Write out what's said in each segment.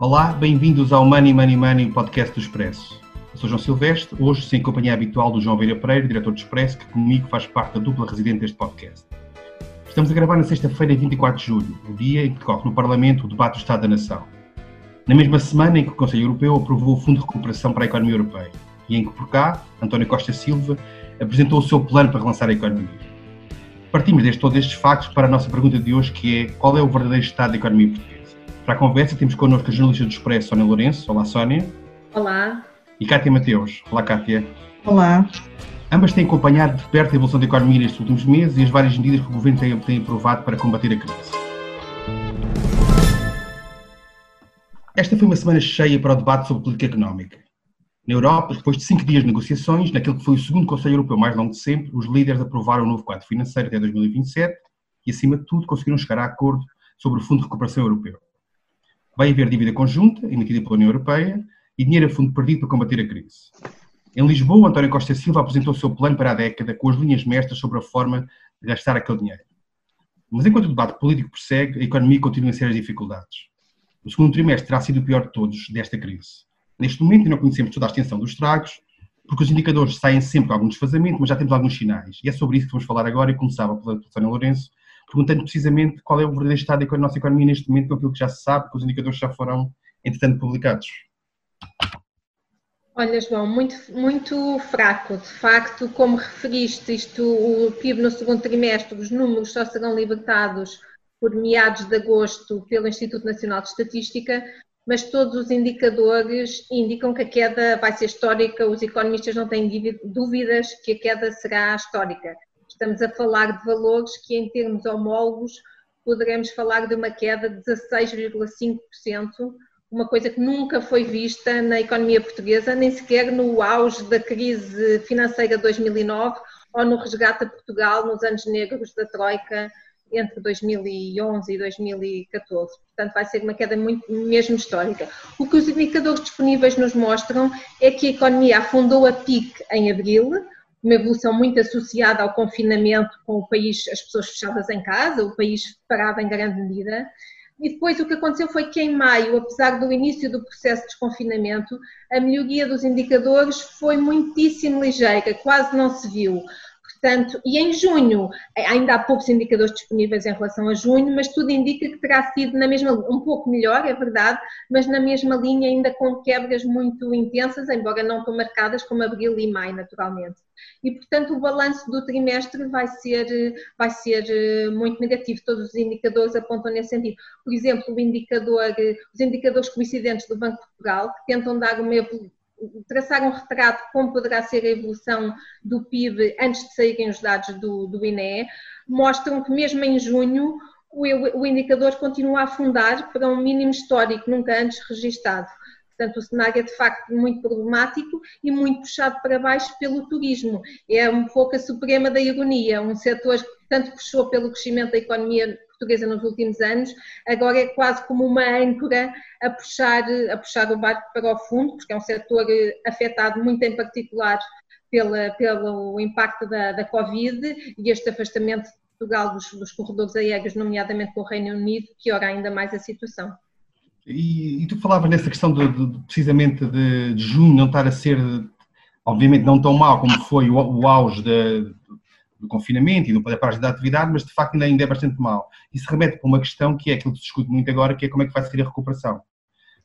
Olá, bem-vindos ao Money Money Money podcast do Expresso. Eu sou João Silvestre, hoje sem companhia habitual do João Veira Pereira, diretor do Expresso, que comigo faz parte da dupla residente deste podcast. Estamos a gravar na sexta-feira, 24 de julho, o dia em que decorre no Parlamento o debate do Estado da Nação. Na mesma semana em que o Conselho Europeu aprovou o Fundo de Recuperação para a Economia Europeia e em que, por cá, António Costa Silva apresentou o seu plano para relançar a economia. Partimos desde todos estes factos para a nossa pergunta de hoje, que é qual é o verdadeiro estado da economia portuguesa? Para a conversa temos connosco a jornalista do Expresso, Sónia Lourenço. Olá, Sónia. Olá. E Cátia Mateus. Olá, Cátia. Olá. Ambas têm acompanhado de perto a evolução da economia nestes últimos meses e as várias medidas que o Governo tem, tem aprovado para combater a crise. Esta foi uma semana cheia para o debate sobre política económica. Na Europa, depois de cinco dias de negociações, naquele que foi o segundo Conselho Europeu mais longo de sempre, os líderes aprovaram o novo quadro financeiro até 2027 e, acima de tudo, conseguiram chegar a acordo sobre o Fundo de Recuperação Europeu. Vai haver dívida conjunta, emitida pela União Europeia, e dinheiro a fundo perdido para combater a crise. Em Lisboa, António Costa Silva apresentou o seu plano para a década com as linhas mestras sobre a forma de gastar aquele dinheiro. Mas enquanto o debate político prossegue, a economia continua a ser as dificuldades. O segundo trimestre terá sido o pior de todos desta crise. Neste momento não conhecemos toda a extensão dos estragos, porque os indicadores saem sempre com algum desfazamento, mas já temos alguns sinais. E é sobre isso que vamos falar agora e começava pela Sónia Lourenço, perguntando precisamente qual é o verdadeiro estado da nossa economia neste momento, com aquilo que já se sabe, que os indicadores já foram, entretanto, publicados. Olha, João, muito, muito fraco. De facto, como referiste, isto, o PIB no segundo trimestre, os números só serão libertados por meados de agosto pelo Instituto Nacional de Estatística, mas todos os indicadores indicam que a queda vai ser histórica, os economistas não têm dúvidas que a queda será histórica. Estamos a falar de valores que, em termos homólogos, poderemos falar de uma queda de 16,5%, uma coisa que nunca foi vista na economia portuguesa, nem sequer no auge da crise financeira de 2009 ou no resgate a Portugal nos anos negros da Troika entre 2011 e 2014. Portanto, vai ser uma queda muito, mesmo histórica. O que os indicadores disponíveis nos mostram é que a economia afundou a pique em abril, uma evolução muito associada ao confinamento com o país, as pessoas fechadas em casa, o país parado em grande medida. E depois o que aconteceu foi que em maio, apesar do início do processo de desconfinamento, a melhoria dos indicadores foi muitíssimo ligeira, quase não se viu. Portanto, e em junho, ainda há poucos indicadores disponíveis em relação a junho, mas tudo indica que terá sido na mesma, um pouco melhor, é verdade, mas na mesma linha ainda com quebras muito intensas, embora não tão marcadas como abril e maio, naturalmente. E, portanto, o balanço do trimestre vai ser, vai ser eh, muito negativo, todos os indicadores apontam nesse sentido. Por exemplo, indicador, os indicadores coincidentes do Banco de Portugal, que tentam dar uma traçar um retrato de como poderá ser a evolução do PIB antes de saírem os dados do, do INE, mostram que mesmo em junho o, o indicador continua a afundar para um mínimo histórico nunca antes registado. Portanto, o cenário é de facto muito problemático e muito puxado para baixo pelo turismo. É um pouco a suprema da ironia, um setor que tanto puxou pelo crescimento da economia portuguesa nos últimos anos, agora é quase como uma âncora a puxar, a puxar o barco para o fundo, porque é um setor eh, afetado muito em particular pela, pelo impacto da, da Covid e este afastamento de Portugal dos, dos corredores aéreos, nomeadamente com o Reino Unido, piora ainda mais a situação. E, e tu falavas nessa questão de, de, precisamente de, de, junho não estar a ser, obviamente não tão mal como foi o, o auge de, do confinamento e do, da parte da atividade, mas de facto ainda, ainda é bastante mal. Isso remete para uma questão que é aquilo que se discute muito agora, que é como é que vai ser a recuperação.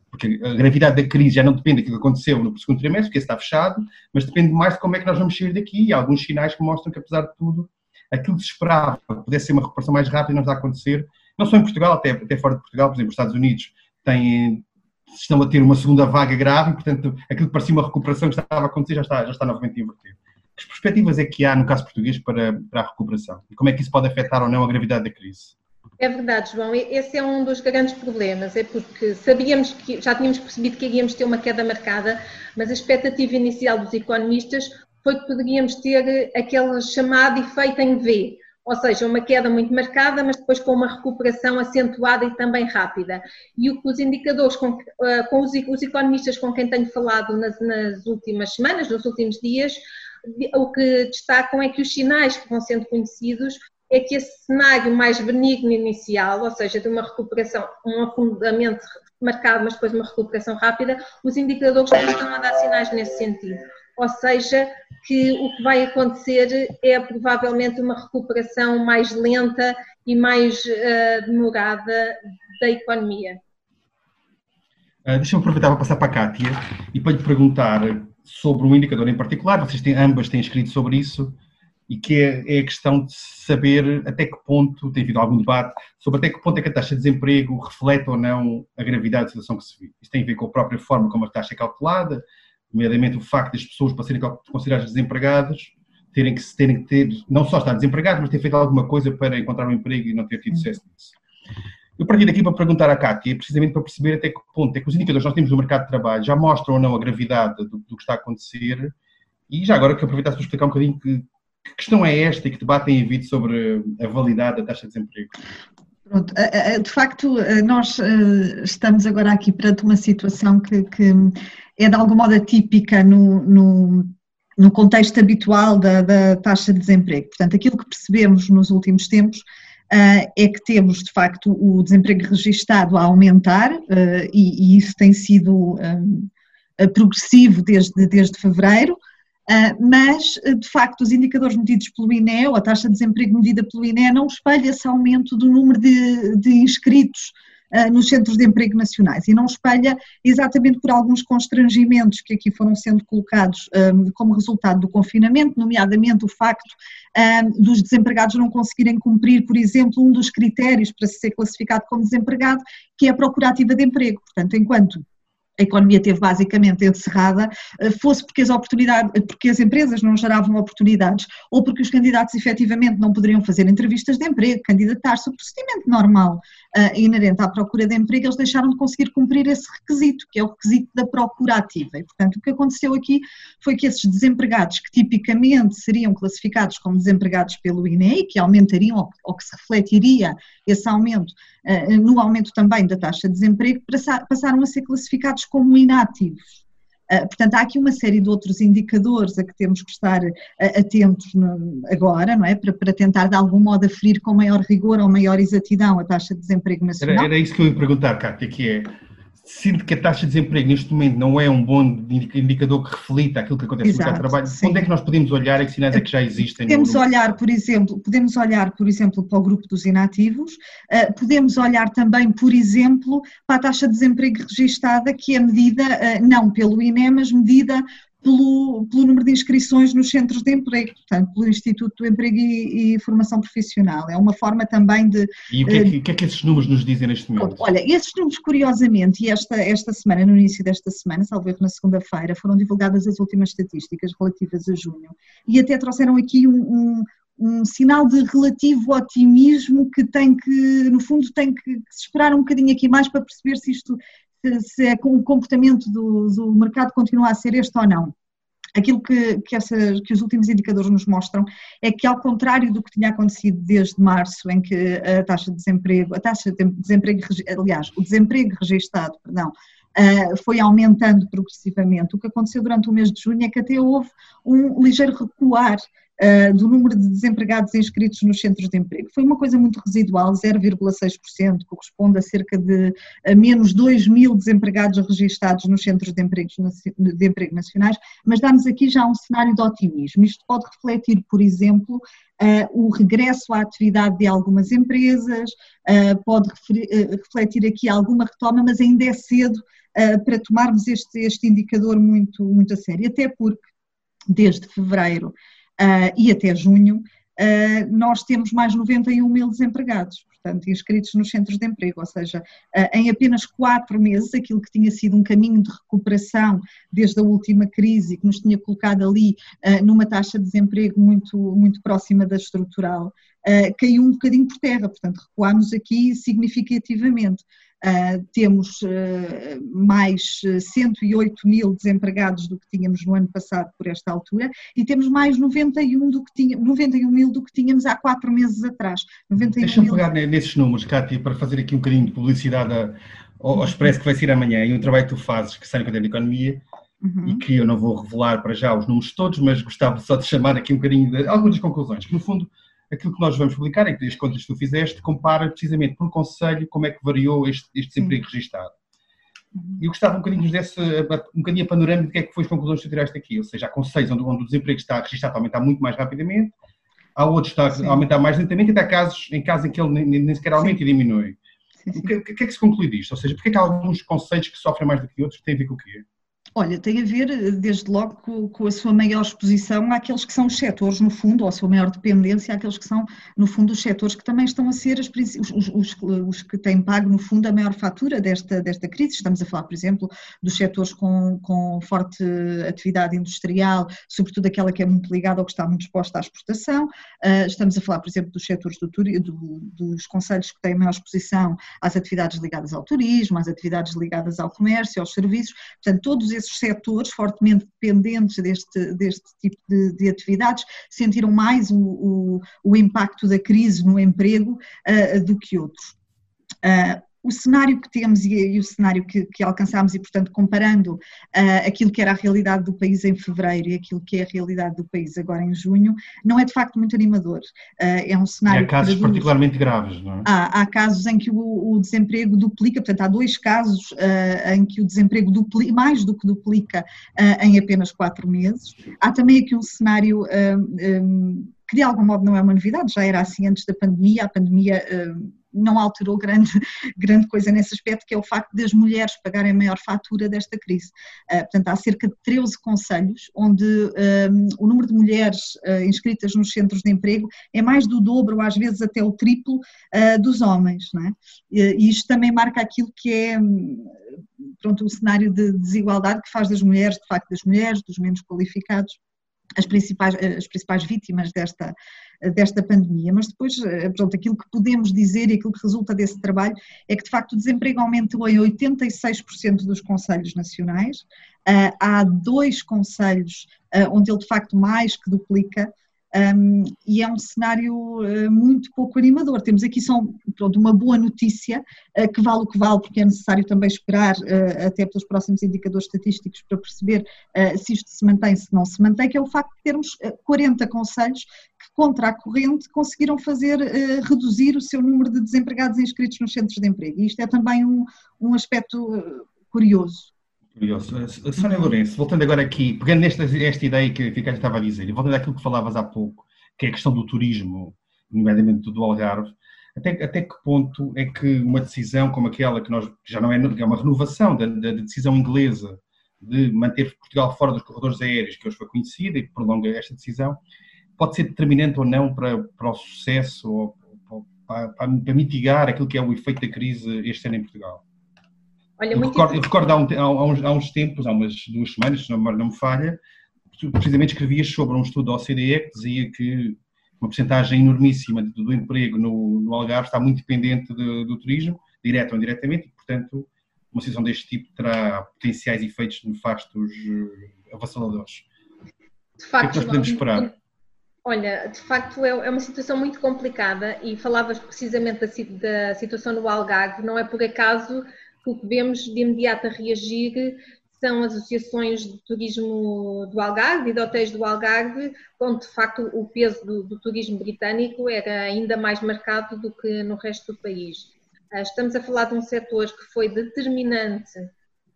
Porque a gravidade da crise já não depende daquilo que aconteceu no segundo trimestre, porque está fechado, mas depende mais de como é que nós vamos sair daqui e há alguns sinais que mostram que, apesar de tudo, aquilo que se esperava pudesse ser uma recuperação mais rápida não está a acontecer, não só em Portugal, até, até fora de Portugal, por exemplo, os Estados Unidos têm, estão a ter uma segunda vaga grave portanto, aquilo que parecia uma recuperação que estava a acontecer já está, já está novamente invertido. Que perspectivas é que há, no caso português, para, para a recuperação? E como é que isso pode afetar ou não a gravidade da crise? É verdade, João. Esse é um dos grandes problemas. É porque sabíamos que já tínhamos percebido que iríamos ter uma queda marcada, mas a expectativa inicial dos economistas foi que poderíamos ter aquele chamado efeito em V, ou seja, uma queda muito marcada, mas depois com uma recuperação acentuada e também rápida. E o que os indicadores, com, eh, com os, os, economistas com quem tenho falado nas, nas últimas semanas, nos últimos dias, o que destacam é que os sinais que vão sendo conhecidos é que esse cenário mais benigno inicial, ou seja, de uma recuperação, um afundamento marcado, mas depois uma recuperação rápida, os indicadores estão a dar sinais nesse sentido. Ou seja, que o que vai acontecer é provavelmente uma recuperação mais lenta e mais uh, demorada da economia. Uh, Deixa-me aproveitar para passar para a Kátia e para lhe perguntar sobre um indicador em particular, vocês têm, ambas têm escrito sobre isso, e que é, é, a questão de saber até que ponto, tem havido algum debate, sobre até que ponto é que a taxa de desemprego reflete ou não a gravidade da situação que se vive. Isto tem a ver com a própria forma como a taxa é calculada, nomeadamente o facto das pessoas, para serem consideradas desempregadas, terem que, terem que ter, não só estar desempregadas, mas ter feito alguma coisa para encontrar um emprego e não ter tido sucesso nisso. Eu parti daqui para perguntar à Cátia, precisamente para perceber até que ponto é que os indicadores que nós temos no mercado de trabalho já mostram ou não a gravidade do, do que está a acontecer e já agora que aproveitasse para explicar um bocadinho que, que questão é esta e que debate tem havido sobre a validade da taxa de desemprego? Pronto, de facto, nós eh, estamos agora aqui perante uma situação que, que é de algum modo atípica no, no, no contexto habitual da, da, taxa de desemprego. Portanto, aquilo que percebemos nos últimos tempos é que temos, de facto, o desemprego registado a aumentar uh, e, isso tem sido um, progressivo desde, desde fevereiro. Mas, de facto, os indicadores medidos pelo INE, ou a taxa de desemprego medida pelo INE, não espelha esse aumento do número de, de inscritos uh, nos centros de emprego nacionais e não espelha exatamente por alguns constrangimentos que aqui foram sendo colocados um, como resultado do confinamento, nomeadamente o facto um, dos desempregados não conseguirem cumprir, por exemplo, um dos critérios para ser classificado como desempregado, que é a procura ativa de emprego. Portanto, enquanto a economia teve basicamente encerrada, eh, fosse porque as oportunidades, porque as empresas não geravam oportunidades, ou porque os candidatos efetivamente não poderiam fazer entrevistas de emprego, candidatar-se, o procedimento normal uh, inerente à procura de emprego, eles deixaram de conseguir cumprir esse requisito, que é o requisito da procura ativa. E, portanto, o que aconteceu aqui foi que esses desempregados, que tipicamente seriam classificados como desempregados pelo INE, que aumentariam, ou, ou que se refletiria esse aumento uh, no aumento também da taxa de desemprego, passaram a ser classificados como inativos. Uh, portanto, há aqui uma série de outros indicadores a que temos que estar uh, atentos agora, não é? Para, para, tentar de algum modo aferir com maior rigor ou maior exatidão a taxa de desemprego nacional. Era, era isso que eu ia perguntar, Cátia, que é sinto que a taxa de desemprego neste momento não é um bom indicador que reflita aquilo que acontece Exato, no mercado de trabalho, sim. onde é que nós podemos olhar e que sinais é que já existem? Podemos no... olhar, por exemplo, podemos olhar, por exemplo, para o grupo dos inativos, uh, podemos olhar também, por exemplo, para a taxa de desemprego registada, que é medida uh, não pelo INE, mas medida pelo, pelo, número de inscrições nos centros de emprego, portanto, pelo Instituto do Emprego e, e Formação Profissional. É uma forma também de. E o que, é que, uh, que, é que, esses números nos dizem neste momento? Olha, esses números, curiosamente, e esta, esta semana, no início desta semana, salvo erro na segunda-feira, foram divulgadas as últimas estatísticas relativas a junho e até trouxeram aqui um, um um sinal de relativo otimismo que tem que, no fundo, tem que, que se esperar um bocadinho aqui mais para perceber se isto se, é o comportamento do, do, mercado continua a ser este ou não. Aquilo que, que, que, os últimos indicadores nos mostram é que, ao contrário do que tinha acontecido desde março, em que a taxa de desemprego, a taxa de desemprego, aliás, o desemprego registado, perdão, foi aumentando progressivamente. O que aconteceu durante o mês de junho é que até houve um ligeiro recuar uh, do número de desempregados inscritos nos centros de emprego. Foi uma coisa muito residual, 0,6%, corresponde a cerca de a menos 2 mil desempregados registados nos centros de, de emprego nacionais, mas dá-nos aqui já um cenário de otimismo. Isto pode refletir, por exemplo, Uh, o regresso à atividade de algumas empresas, uh, pode referir, uh, refletir aqui alguma retoma, mas ainda é cedo para tomarmos este, este indicador muito, muito a sério, até porque desde fevereiro uh, e até junho, uh, nós temos mais 91 mil desempregados, portanto, inscritos nos centros de emprego, ou seja, uh, em apenas quatro meses, aquilo que tinha sido um caminho de recuperação desde a última crise, que nos tinha colocado ali numa taxa de desemprego muito, muito próxima da estrutural, caiu um bocadinho por terra, portanto, recuámos aqui significativamente. Uh, temos uh, mais 108 mil desempregados do que tínhamos no ano passado por esta altura e temos mais 91, do que tinha, 91 mil do que tínhamos há quatro meses atrás. Deixa-me pegar nesses números, Cátia, para fazer aqui um bocadinho de publicidade ao, ao Expresso que vai ser amanhã e um trabalho que tu fazes que sai no Caderno de Economia uhum. e que eu não vou revelar para já os números todos, mas gostava só de chamar aqui um bocadinho de algumas conclusões, que no fundo aquilo que nós vamos publicar, e que as contas que tu fizeste, compara precisamente por conselho como é que variou este, este desemprego registado. E eu gostava um bocadinho de nos desse um bocadinho a panorâmica do que é que foi as conclusões que tiraste aqui, ou seja, há conselhos onde, onde o desemprego está registrado a aumentar muito mais rapidamente, há outros que está a aumentar mais lentamente, e há casos em, casos em que ele nem, nem sequer aumenta Sim. e diminui. Sim, sim. O, que, que, é que se conclui disto? Ou seja, porquê é que há alguns conselhos que sofrem mais do que outros? Tem a ver com o quê? Olha, tem a ver, eh, desde logo, com, com, a sua maior exposição àqueles que são os setores, no fundo, ou a sua maior dependência àqueles que são, no fundo, os setores que também estão a ser as, os, os, os, que têm pago, no fundo, a maior fatura desta, desta crise. Estamos a falar, por exemplo, dos setores com, com forte atividade industrial, sobretudo aquela que é muito ligada ou que está muito exposta à exportação. Uh, estamos a falar, por exemplo, dos setores do, do, dos conselhos que têm maior exposição às atividades ligadas ao turismo, às atividades ligadas ao comércio, aos serviços. Portanto, todos esses esses setores fortemente dependentes deste, deste tipo de, de atividades sentiram mais o, o, o, impacto da crise no emprego uh, do que outros. Uh, o cenário que temos e, e o cenário que, que, alcançámos, e portanto comparando uh, aquilo que era a realidade do país em fevereiro e aquilo que é a realidade do país agora em junho, não é de facto muito animador. Uh, é um cenário. E há casos particularmente graves, não é? Há, há casos em que o, o, desemprego duplica, portanto, há dois casos uh, em que o desemprego duplica, mais do que duplica em apenas quatro meses. Há também aqui um cenário. Um, que de algum modo não é uma novidade, já era assim antes da pandemia, a pandemia não alterou grande, grande coisa nesse aspecto, que é o facto das mulheres pagarem a maior fatura desta crise. Uh, portanto, há cerca de 13 conselhos onde um, o número de mulheres uh, inscritas nos centros de emprego é mais do dobro, às vezes até o triplo, uh, dos homens. Não é? E isto também marca aquilo que é hum, pronto, o cenário de desigualdade que faz das mulheres, de facto, das mulheres, dos menos qualificados, as principais, as principais vítimas desta, desta pandemia, mas depois, eh, pronto, aquilo que podemos dizer e aquilo que resulta desse trabalho é que de facto o desemprego aumentou em 86% dos conselhos nacionais, eh, há dois conselhos eh, onde ele de facto mais que duplica um, e é um cenário uh, muito pouco animador. Temos aqui só pronto, uma boa notícia, uh, que vale o que vale, porque é necessário também esperar uh, até pelos próximos indicadores estatísticos para perceber se isto se mantém, se não se mantém, que é o facto de termos 40 conselhos que, contra a corrente, conseguiram fazer reduzir o seu número de desempregados inscritos nos centros de emprego. E isto é também um, um aspecto curioso. Curioso. Sónia Lourenço, voltando agora aqui, pegando nesta esta ideia que a estava a dizer, e voltando àquilo que falavas há pouco, que é a questão do turismo, nomeadamente do Algarve, até, até que ponto é que uma decisão como aquela que nós, já não é, é uma renovação da, da, decisão inglesa de manter Portugal fora dos corredores aéreos, que hoje foi conhecida e que prolonga esta decisão, pode ser determinante ou não para, para o sucesso ou para, para, para mitigar aquilo que é o efeito da crise este ano em Portugal? Olha, eu, recordo, recordo há, um, há, uns, há, uns, tempos, há umas duas semanas, se não me falha, precisamente escrevias sobre um estudo da OCDE que dizia que uma porcentagem enormíssima do, emprego no, no, Algarve está muito dependente de, do turismo, direto ou indiretamente, e, portanto, uma situação deste tipo terá potenciais efeitos nefastos uh, avassaladores. De facto, o que é que nós podemos esperar? Olha, de facto é, é uma situação muito complicada e falavas precisamente da, da situação no Algarve, não é por acaso o que vemos de imediato a reagir são as associações de turismo do Algarve e de hotéis do Algarve, onde de facto o peso do, do, turismo britânico era ainda mais marcado do que no resto do país. Ah, estamos a falar de um setor que foi determinante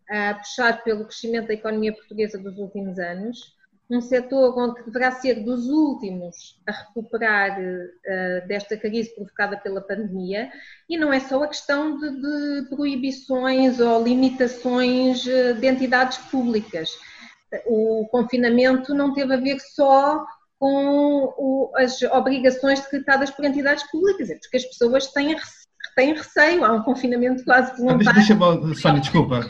a puxar pelo crescimento da economia portuguesa dos últimos anos, um setor onde deverá ser dos últimos a recuperar uh, desta crise provocada pela pandemia, e não é só a questão de, de proibições ou limitações uh, de entidades públicas. O confinamento não teve a ver só com o, as obrigações decretadas por entidades públicas, é porque as pessoas têm, têm receio, há um confinamento quase voluntário. Deixa, deixa, Sónia, desculpa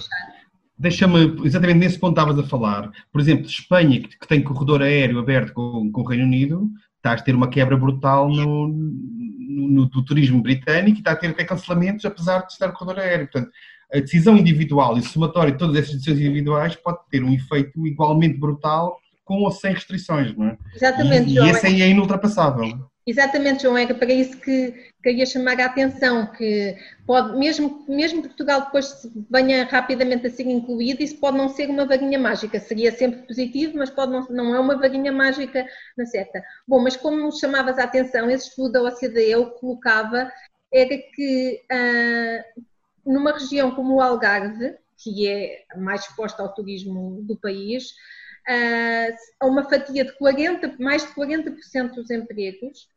deixa-me, exatamente nesse ponto estavas a falar, por exemplo, Espanha, que, que tem corredor aéreo aberto com, com o Reino Unido, está a ter uma quebra brutal no, no, no do turismo britânico e está a ter até cancelamentos, apesar de estar corredor aéreo. Portanto, a decisão individual e somatório de todas essas decisões individuais pode ter um efeito igualmente brutal com ou sem restrições, não é? Exatamente, e. E esse aí é inultrapassável. Exatamente, João, era para isso que queria chamar a atenção, que pode, mesmo, mesmo Portugal depois venha rapidamente a ser incluído, isso pode não ser uma vaguinha mágica, seria sempre positivo, mas pode não, não é uma vaguinha mágica na certa. Bom, mas como chamavas a atenção, esse estudo da OCDE o colocava era que ah, numa região como o Algarve, que é mais exposta ao turismo do país, a uma fatia de 40, mais de 40% dos empregos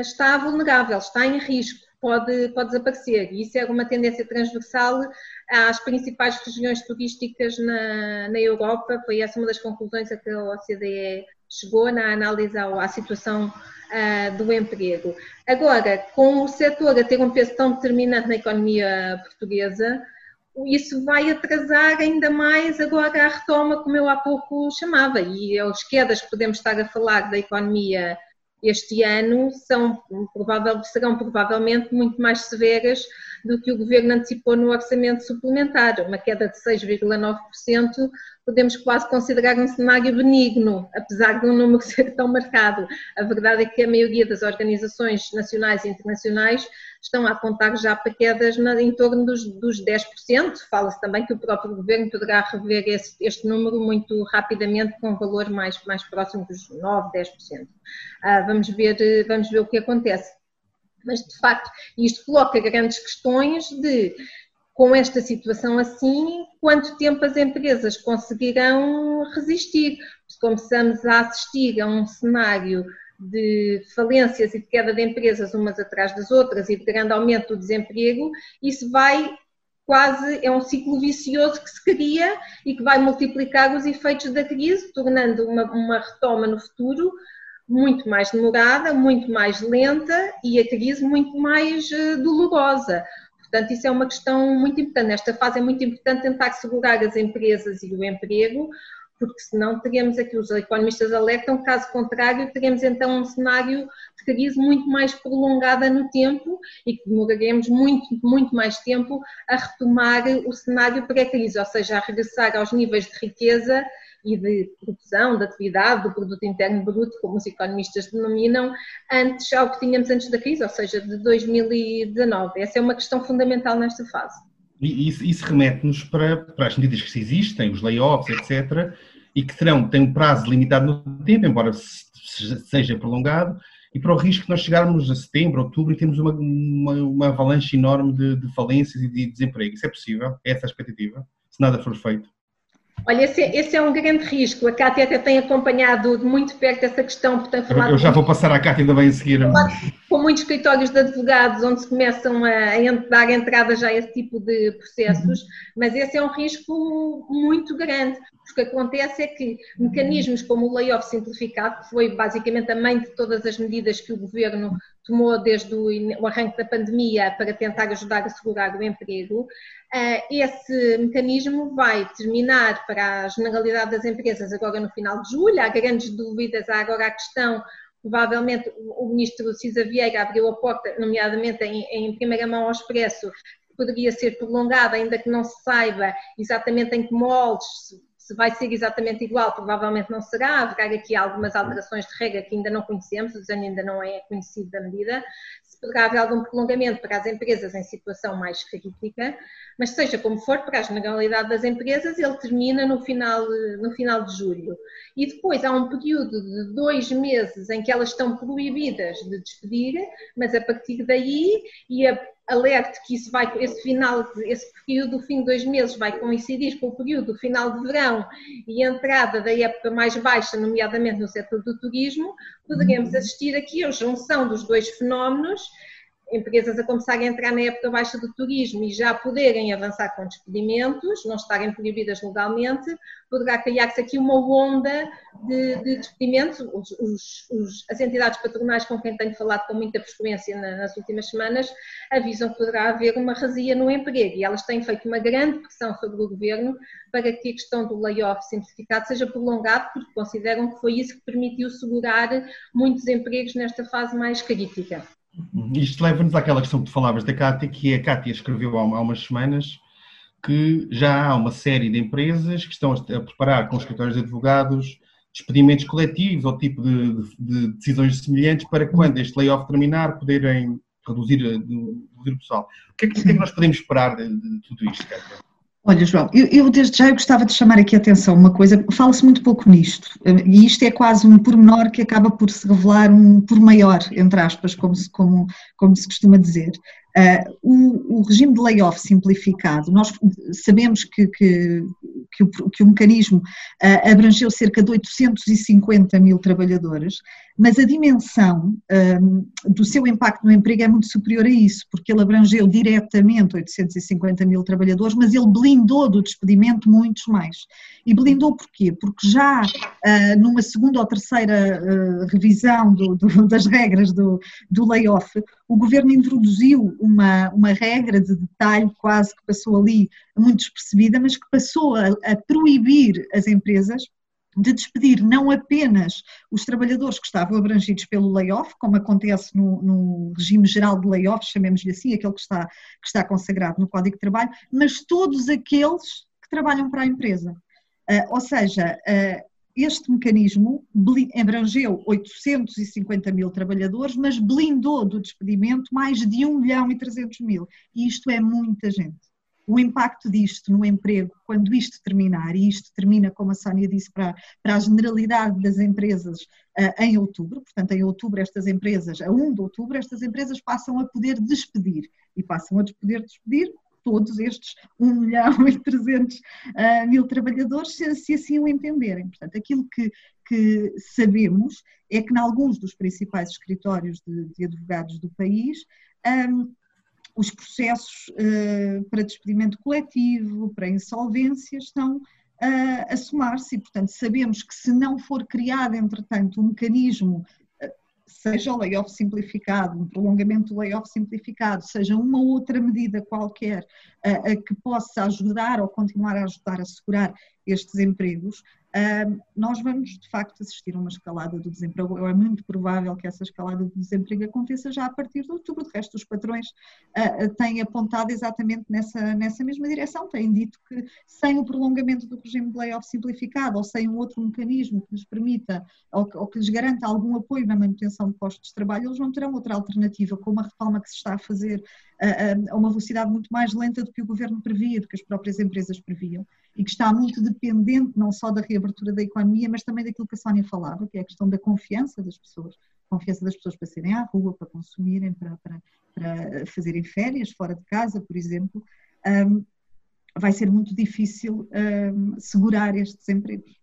está vulnerável, está em risco, pode, pode desaparecer. E isso é uma tendência transversal às principais regiões turísticas na, na Europa. Foi essa uma das conclusões a que a OCDE chegou na análise à situação uh, do emprego. Agora, com o setor a ter um peso tão determinante na economia portuguesa, isso vai atrasar ainda mais agora a retoma, como eu há pouco chamava, e as quedas que podemos estar a falar da economia este ano são, provável, serão provavelmente muito mais severas do que o governo antecipou no orçamento suplementar, uma queda de 6,9%, podemos quase considerar um cenário benigno, apesar de um número ser tão marcado. A verdade é que a maioria das organizações nacionais e internacionais estão a apontar já para quedas em torno dos, dos 10%. Fala-se também que o próprio governo poderá rever esse, este número muito rapidamente com um valor mais, mais próximo dos 9%, 10%. Ah, vamos, ver, vamos ver o que acontece. Mas, de facto, isto coloca grandes questões de, com esta situação assim, quanto tempo as empresas conseguirão resistir. Se começamos a assistir a um cenário de falências e de queda de empresas umas atrás das outras e de grande aumento do desemprego, isso vai quase, é um ciclo vicioso que se cria e que vai multiplicar os efeitos da crise, tornando uma, uma retoma no futuro muito mais demorada, muito mais lenta e a crise muito mais uh, dolorosa. Portanto, isso é uma questão muito importante. Nesta fase é muito importante tentar segurar as empresas e o emprego, porque senão teríamos aqui, os economistas alertam, caso contrário, teremos então um cenário de crise muito mais prolongada no tempo e que demoraremos muito, muito mais tempo a retomar o cenário pré-crise, ou seja, a regressar aos níveis de riqueza e de produção, de atividade, do produto interno bruto, como os economistas denominam, antes ao que tínhamos antes da crise, ou seja, de 2019. Essa é uma questão fundamental nesta fase. E isso, isso remete-nos para, para as medidas que se existem, os layoffs, etc., e que terão, têm um prazo limitado no tempo, embora seja prolongado, e para o risco de nós chegarmos a setembro, outubro e temos uma, uma, uma avalanche enorme de, de falências e de desemprego. Isso é possível? É essa a expectativa? Se nada for feito? Olha, esse, é, esse, é um grande risco. A Cátia até tem acompanhado muito perto essa questão, portanto, Eu já vou passar à Cátia ainda bem a seguir. Com muitos escritórios de advogados onde se começam a, a dar entrada já a esse tipo de processos, uhum. mas esse é um risco muito grande. O que acontece é que mecanismos como o layoff simplificado, que foi basicamente a mãe de todas as medidas que o governo tomou desde o arranque da pandemia para tentar ajudar a segurar o emprego, eh, esse mecanismo vai terminar para a generalidade das empresas agora no final de julho. Há grandes dúvidas, há agora a questão, provavelmente o ministro Cisa Vieira abriu a porta, nomeadamente em, em primeira mão ao expresso, que poderia ser prolongada, ainda que não se saiba exatamente em que moldes, se vai ser exatamente igual, provavelmente não será. Haverá aqui algumas alterações de regra que ainda não conhecemos, o desenho ainda não é conhecido da medida. Se poderá haver algum prolongamento para as empresas em situação mais crítica, mas seja como for, para a generalidade das empresas, ele termina no final, no final de julho. E depois há um período de dois meses em que elas estão proibidas de despedir, mas a partir daí, e a alerte que isso vai, esse final, esse período do fim de dois meses vai coincidir com o período do final de verão e entrada da época mais baixa, nomeadamente no setor do turismo, poderemos assistir aqui à junção dos dois fenómenos empresas a começarem a entrar na época baixa do turismo e já poderem avançar com despedimentos, não estarem proibidas legalmente, poderá criar-se aqui uma onda de, de despedimentos. Os, os, os, as entidades patronais com quem tenho falado com muita frequência na, nas últimas semanas avisam que poderá haver uma razia no emprego e elas têm feito uma grande pressão sobre o governo para que a questão do layoff simplificado seja prolongado, porque consideram que foi isso que permitiu segurar muitos empregos nesta fase mais crítica. Isto leva-nos àquela questão que tu falavas da Cátia, que a Cátia escreveu há, umas semanas que já há uma série de empresas que estão a preparar com os escritórios de advogados despedimentos coletivos ou tipo de, de, de decisões semelhantes para quando este layoff terminar poderem reduzir, reduzir o pessoal. O que, é, o que, é que nós podemos esperar de, de tudo isto, Cátia? Olha, João, eu, eu, desde já eu gostava de chamar aqui a atenção uma coisa, fala-se muito pouco nisto, e isto é quase um pormenor que acaba por se revelar um por maior, entre aspas, como se, como, como se costuma dizer. Uh, o, o, regime de layoff simplificado, nós sabemos que, que, que, o, que o, mecanismo uh, abrangeu cerca de 850 mil trabalhadores, mas a dimensão um, do seu impacto no emprego é muito superior a isso, porque ele abrangeu diretamente 850 mil trabalhadores, mas ele blindou do despedimento muitos mais. E blindou porquê? Porque já uh, numa segunda ou terceira revisão do, do, das regras do, do layoff, o governo introduziu uma, uma regra de detalhe quase que passou ali muito despercebida, mas que passou a, a proibir as empresas de despedir não apenas os trabalhadores que estavam abrangidos pelo layoff, como acontece no, no regime geral de layoff, chamemos-lhe assim, aquele que está, que está consagrado no Código de Trabalho, mas todos aqueles que trabalham para a empresa. Uh, ou seja, uh, este mecanismo abrangeu 850 mil trabalhadores, mas blindou do despedimento mais de 1 milhão e 300 mil. E isto é muita gente. O impacto disto no emprego, quando isto terminar, e isto termina, como a Sónia disse, para, para a generalidade das empresas uh, em outubro, portanto, em outubro, estas empresas, a 1 de outubro, estas empresas passam a poder despedir. E passam a poder despedir todos estes 1 milhão e 300 uh, ah, mil trabalhadores, se, se, assim o entenderem. Portanto, aquilo que, que sabemos é que, em alguns dos principais escritórios de, de advogados do país, um, os processos uh, para despedimento coletivo, para insolvência, estão uh, a somar-se. E, portanto, sabemos que se não for criado, entretanto, um mecanismo seja o layoff simplificado, um prolongamento do layoff simplificado, seja uma outra medida qualquer uh, que possa ajudar ou continuar a ajudar a segurar estes empregos, nós vamos de facto assistir a uma escalada do desemprego. É muito provável que essa escalada do desemprego aconteça já a partir de outubro. De resto, os patrões uh, têm apontado exatamente nessa, nessa mesma direção. Têm dito que sem o prolongamento do regime de layoff simplificado ou sem um outro mecanismo que lhes permita ou, ou que lhes garanta algum apoio na manutenção de postos de trabalho, eles não terão outra alternativa com uma reforma que se está a fazer a, a uma velocidade muito mais lenta do que o governo previa, do que as próprias empresas previam, e que está muito dependente não só da reabertura da economia, mas também daquilo que a Sónia falava, que é a questão da confiança das pessoas, confiança das pessoas para saírem à rua, para consumirem, para, para, para fazerem férias fora de casa, por exemplo, um, vai ser muito difícil um, segurar estes empregos.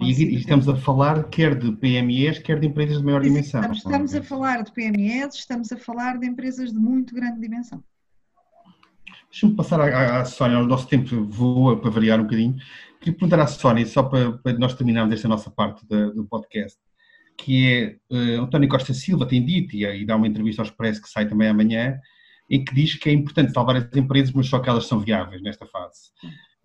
E, estamos a falar quer de PMEs, quer de empresas de maior dimensão. Estamos, estamos a falar de PMEs, estamos a falar de empresas de muito grande dimensão. Deixa-me passar à, à Sónia, o nosso tempo voa para variar um bocadinho. Queria perguntar à Sónia, só para, para nós terminarmos esta nossa parte da, do podcast, que é, uh, António Costa Silva tem dito, e, e dá uma entrevista ao Expresso que sai também amanhã, em que diz que é importante salvar as empresas, mas só que elas são viáveis nesta fase.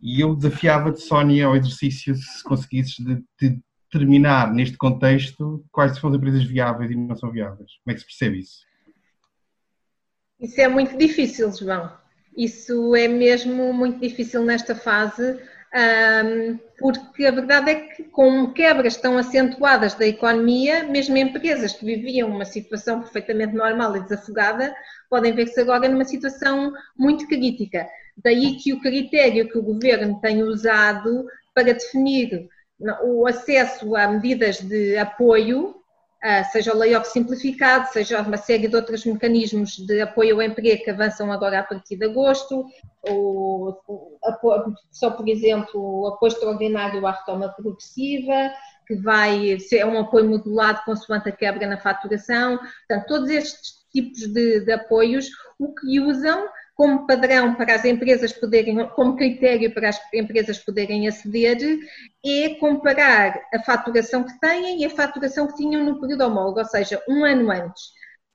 E eu desafiava-te, Sónia, ao exercício, se conseguisses, de, de, terminar neste contexto quais são as empresas viáveis e não são viáveis. Como é que se percebe isso? Isso é muito difícil, João. Isso é mesmo muito difícil nesta fase, porque a verdade é que, com quebras tão acentuadas da economia, mesmo empresas que viviam uma situação perfeitamente normal e desafogada, podem ver-se agora numa situação muito crítica. Daí que o critério que o governo tem usado para definir o acesso a medidas de apoio, seja o layoff simplificado, seja uma série de outros mecanismos de apoio ao emprego que avançam agora a partir de agosto, ou, só por exemplo o apoio extraordinário à retoma progressiva, que vai ser um apoio modulado consoante a quebra na faturação, portanto todos estes tipos de, de apoios, o que usam como padrão para as empresas poderem, como critério para as empresas poderem aceder, é comparar a faturação que têm e a faturação que tinham no período homólogo, ou seja, um ano antes.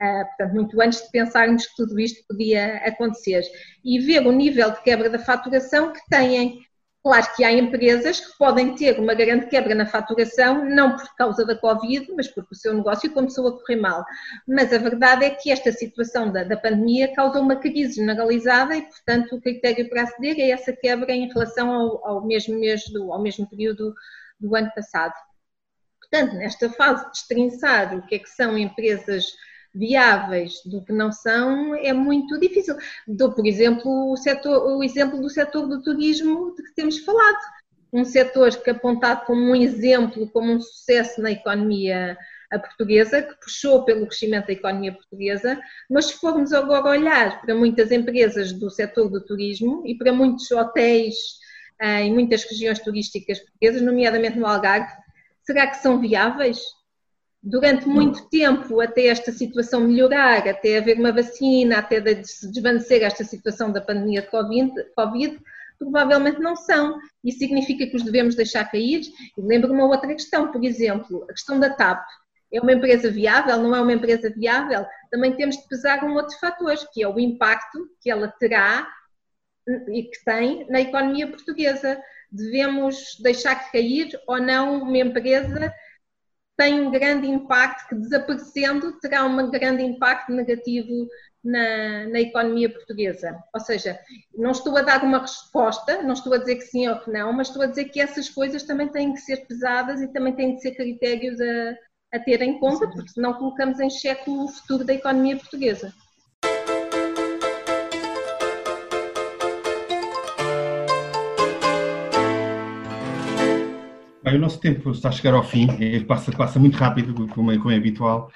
Uh, portanto, muito antes de pensarmos que tudo isto podia acontecer. E ver o nível de quebra da faturação que têm. Claro que há empresas que podem ter uma grande quebra na faturação, não por causa da Covid, mas porque o seu negócio começou a correr mal. Mas a verdade é que esta situação da, da pandemia causou uma crise generalizada e, portanto, o critério para aceder é essa quebra em relação ao, ao mesmo mês, do, ao mesmo período do ano passado. Portanto, nesta fase de destrinçar o que é que são empresas viáveis do que não são é muito difícil. Dou, por exemplo, o, setor, o exemplo do setor do turismo de que temos falado. Um setor que apontado como um exemplo, como um sucesso na economia portuguesa, que puxou pelo crescimento da economia portuguesa, mas se formos agora olhar para muitas empresas do setor do turismo e para muitos hotéis eh, em muitas regiões turísticas portuguesas, nomeadamente no Algarve, será que são viáveis? Durante muito tempo, até esta situação melhorar, até haver uma vacina, até desvanecer esta situação da pandemia de COVID, COVID provavelmente não são. Isso significa que os devemos deixar cair? E lembro uma outra questão, por exemplo, a questão da TAP. É uma empresa viável? Não é uma empresa viável? Também temos de pesar um outro fator, que é o impacto que ela terá e que tem na economia portuguesa. Devemos deixar cair ou não uma empresa tem um grande impacto que desaparecendo terá um grande impacto negativo na, na, economia portuguesa. Ou seja, não estou a dar uma resposta, não estou a dizer que sim ou que não, mas estou a dizer que essas coisas também têm que ser pesadas e também têm que ser critérios a, a ter em conta, porque senão colocamos em xeque o futuro da economia portuguesa. O nosso tempo está a chegar ao fim, passa, passa muito rápido, como é, como é habitual,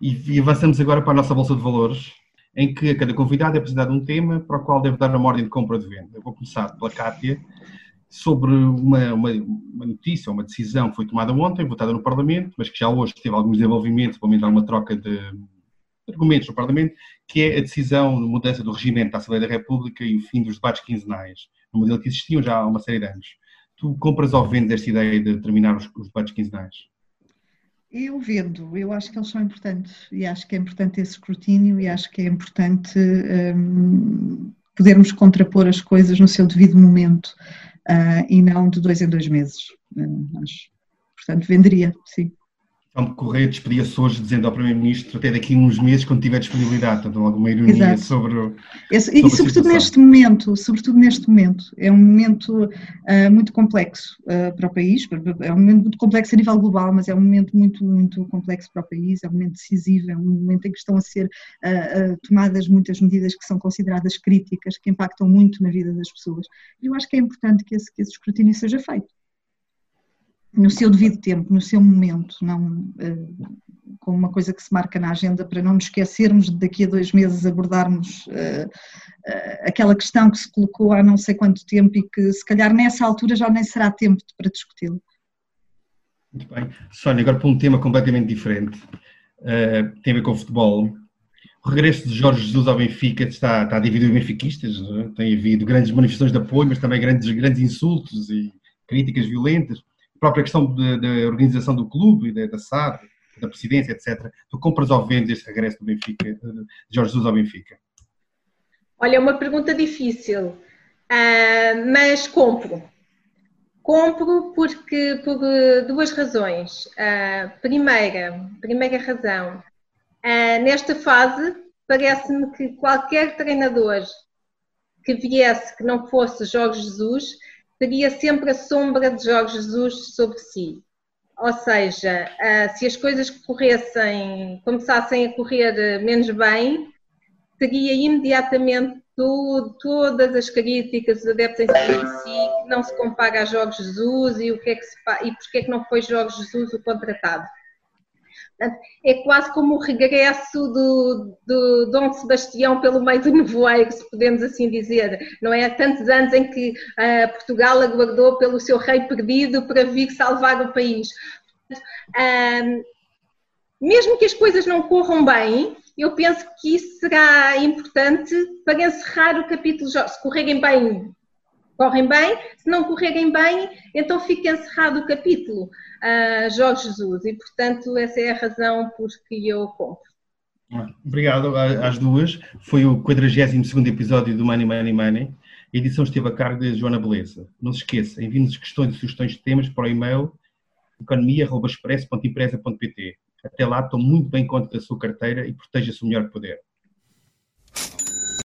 e, e avançamos agora para a nossa Bolsa de Valores, em que a cada convidado é apresentado um tema para o qual deve dar uma ordem de compra ou de venda. Eu vou começar pela Cátia, sobre uma, uma, uma, notícia, uma decisão que foi tomada ontem, votada no Parlamento, mas que já hoje teve alguns desenvolvimentos, pelo menos há uma troca de argumentos no Parlamento, que é a decisão de mudança do regimento da Assembleia da República e o fim dos debates quinzenais, no modelo que existiam já há uma série de anos. Tu compras ou vendes esta ideia de terminar os, os debates quinzenais? Eu vendo, eu acho que eles são importantes e acho que é importante esse escrutínio e acho que é importante um, podermos contrapor as coisas no seu devido momento uh, e não de dois em dois meses. Uh, portanto, venderia, sim. Então, Correia despedia-se hoje dizendo ao Primeiro-Ministro até daqui a uns meses quando tiver disponibilidade, portanto alguma ironia Exato. sobre, o, Esse, sobre E sobretudo neste momento, sobretudo neste momento, é um momento uh, muito complexo uh, para o país, é um momento muito complexo a nível global, mas é um momento muito, muito complexo para o país, é um momento decisivo, é um momento em que estão a ser uh, tomadas muitas medidas que são consideradas críticas, que impactam muito na vida das pessoas. E eu acho que é importante que esse, que esse escrutínio seja feito no seu devido tempo, no seu momento, não uh, como uma coisa que se marca na agenda para não nos esquecermos de daqui a dois meses abordarmos uh, uh, aquela questão que se colocou há não sei quanto tempo e que se calhar nessa altura já nem será tempo para discuti-lo. Muito bem. Sónia, agora para um tema completamente diferente, tem a ver com o futebol. O regresso de Jorge Jesus ao Benfica está, está a dividir os benfiquistas, é? tem havido grandes manifestações de apoio, mas também grandes, grandes insultos e críticas violentas própria questão da organização do clube, da, da SAD, da presidência, etc. Tu compras ou vendes este regresso do Benfica, de Jorge Jesus ao Benfica? Olha, é uma pergunta difícil, uh, mas compro. Compro porque por duas razões. Uh, primeira, primeira razão, uh, nesta fase parece-me que qualquer treinador que viesse que não fosse Jorge Jesus teria sempre a sombra de Jorge Jesus sobre si. Ou seja, ah, se as coisas corressem, começassem a correr menos bem, teria imediatamente todas as críticas dos adeptos em si, que não se compara a Jorge Jesus e o que é que se e porque é que não foi Jorge Jesus o contratado é quase como o regresso do, do Dom Sebastião pelo meio do nevoeiro, se podemos assim dizer. Não é tantos anos em que uh, Portugal aguardou pelo seu rei perdido para vir salvar o país. Uh, mesmo que as coisas não corram bem, eu penso que isso será importante para encerrar o capítulo. Se correrem bem, correm bem, se não correrem bem, então fica encerrado o capítulo uh, Jorge Jesus e portanto essa é a razão por que eu compro. Obrigado às duas. Foi o 42 episódio do Money Money Money. A edição esteve a cargo de Joana Beleza. Não se esqueça, envie-nos questões e sugestões de temas para o e-mail economia.express.empresa.pt. Até lá, estou muito bem conta da sua carteira e proteja-se o melhor poder.